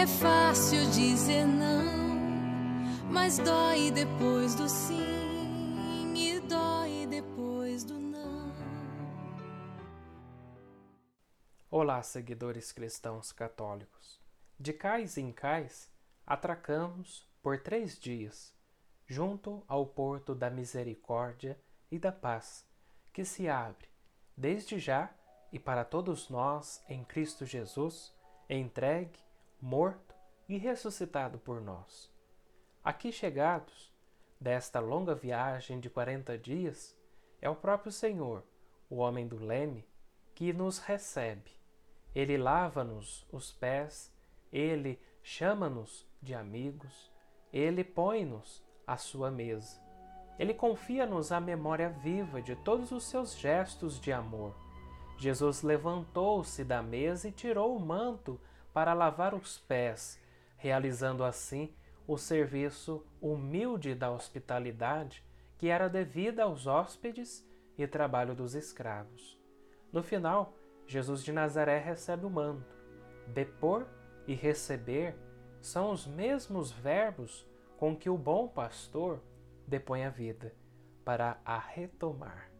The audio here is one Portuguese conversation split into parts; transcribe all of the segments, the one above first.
é fácil dizer não, mas dói depois do sim e dói depois do não. Olá, seguidores cristãos católicos. De cais em cais, atracamos por três dias junto ao porto da misericórdia e da paz, que se abre, desde já e para todos nós em Cristo Jesus, entregue, morto e ressuscitado por nós. Aqui chegados, desta longa viagem de quarenta dias, é o próprio Senhor, o homem do leme, que nos recebe. Ele lava-nos os pés, ele chama-nos de amigos, ele põe-nos à sua mesa. Ele confia-nos a memória viva de todos os seus gestos de amor. Jesus levantou-se da mesa e tirou o manto para lavar os pés, realizando assim o serviço humilde da hospitalidade que era devida aos hóspedes e trabalho dos escravos. No final, Jesus de Nazaré recebe o manto. Depor e receber são os mesmos verbos com que o bom pastor depõe a vida para a retomar.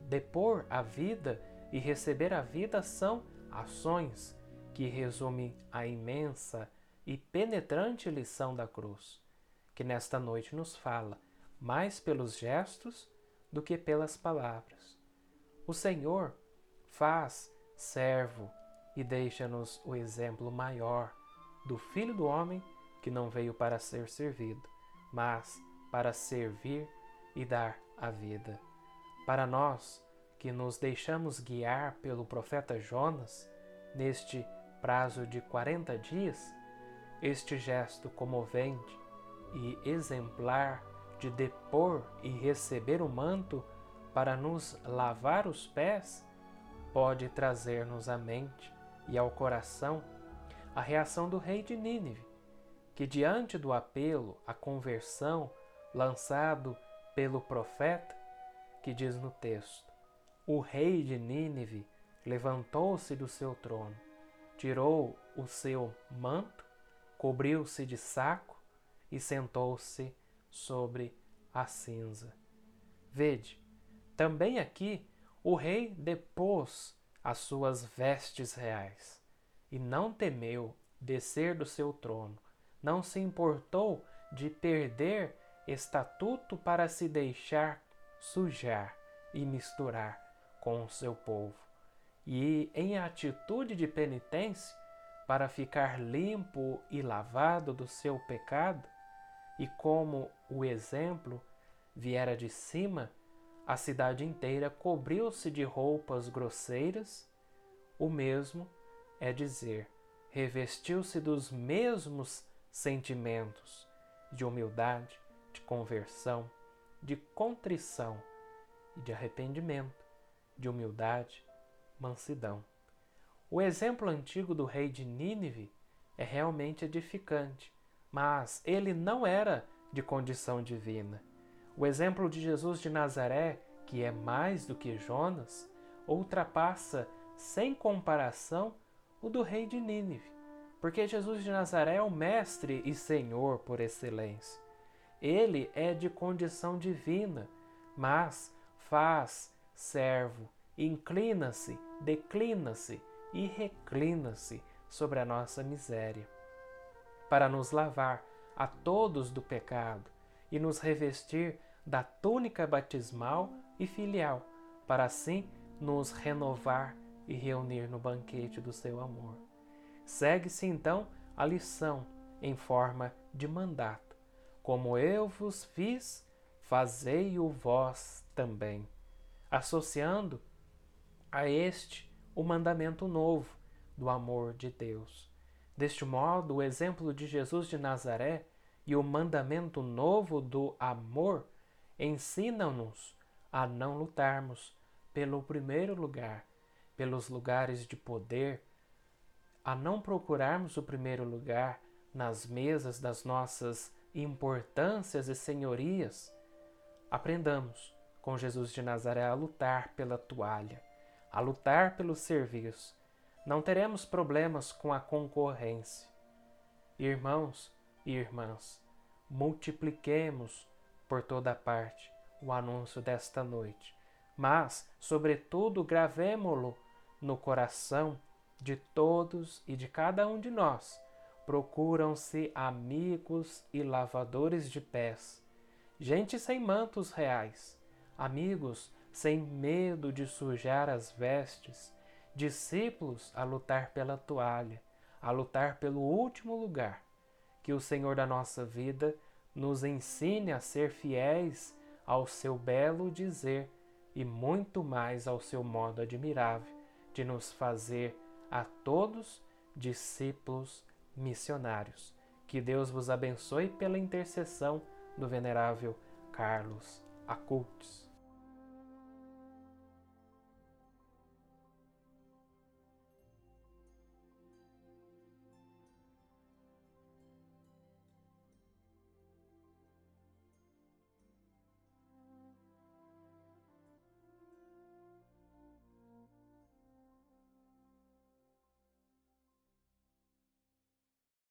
Depor a vida e receber a vida são ações que resumem a imensa e penetrante lição da cruz, que nesta noite nos fala mais pelos gestos do que pelas palavras. O Senhor faz servo e deixa-nos o exemplo maior do Filho do Homem que não veio para ser servido, mas para servir e dar a vida. Para nós que nos deixamos guiar pelo profeta Jonas, neste prazo de 40 dias, este gesto comovente e exemplar de depor e receber o manto para nos lavar os pés pode trazer-nos à mente e ao coração a reação do rei de Nínive, que, diante do apelo à conversão lançado pelo profeta, que diz no texto: O rei de Nínive levantou-se do seu trono, tirou o seu manto, cobriu-se de saco e sentou-se sobre a cinza. Vede, também aqui o rei depôs as suas vestes reais e não temeu descer do seu trono não se importou de perder estatuto para se deixar sujar e misturar com o seu povo. E, em atitude de penitência, para ficar limpo e lavado do seu pecado, e como o exemplo viera de cima, a cidade inteira cobriu-se de roupas grosseiras, o mesmo é dizer, revestiu-se dos mesmos sentimentos de humildade, de conversão, de contrição e de arrependimento, de humildade, mansidão. O exemplo antigo do rei de Nínive é realmente edificante, mas ele não era de condição divina. O exemplo de Jesus de Nazaré, que é mais do que Jonas, ultrapassa sem comparação o do rei de Nínive porque Jesus de Nazaré é o Mestre e Senhor por excelência. Ele é de condição divina, mas faz servo, inclina-se, declina-se e reclina-se sobre a nossa miséria, para nos lavar a todos do pecado e nos revestir da túnica batismal e filial, para assim nos renovar e reunir no banquete do seu amor. Segue-se então a lição em forma de mandato. Como eu vos fiz, fazei-o vós também, associando a este o mandamento novo do amor de Deus. Deste modo, o exemplo de Jesus de Nazaré e o mandamento novo do amor ensinam-nos a não lutarmos pelo primeiro lugar, pelos lugares de poder, a não procurarmos o primeiro lugar nas mesas das nossas importâncias e senhorias. Aprendamos com Jesus de Nazaré a lutar pela toalha, a lutar pelo serviço. Não teremos problemas com a concorrência. Irmãos e irmãs, multipliquemos por toda parte o anúncio desta noite, mas, sobretudo, gravemo-lo no coração de todos e de cada um de nós. Procuram-se amigos e lavadores de pés, gente sem mantos reais, amigos sem medo de sujar as vestes, discípulos a lutar pela toalha, a lutar pelo último lugar. Que o Senhor da nossa vida nos ensine a ser fiéis ao seu belo dizer e muito mais ao seu modo admirável de nos fazer a todos discípulos missionários. Que Deus vos abençoe pela intercessão do venerável Carlos Acultes.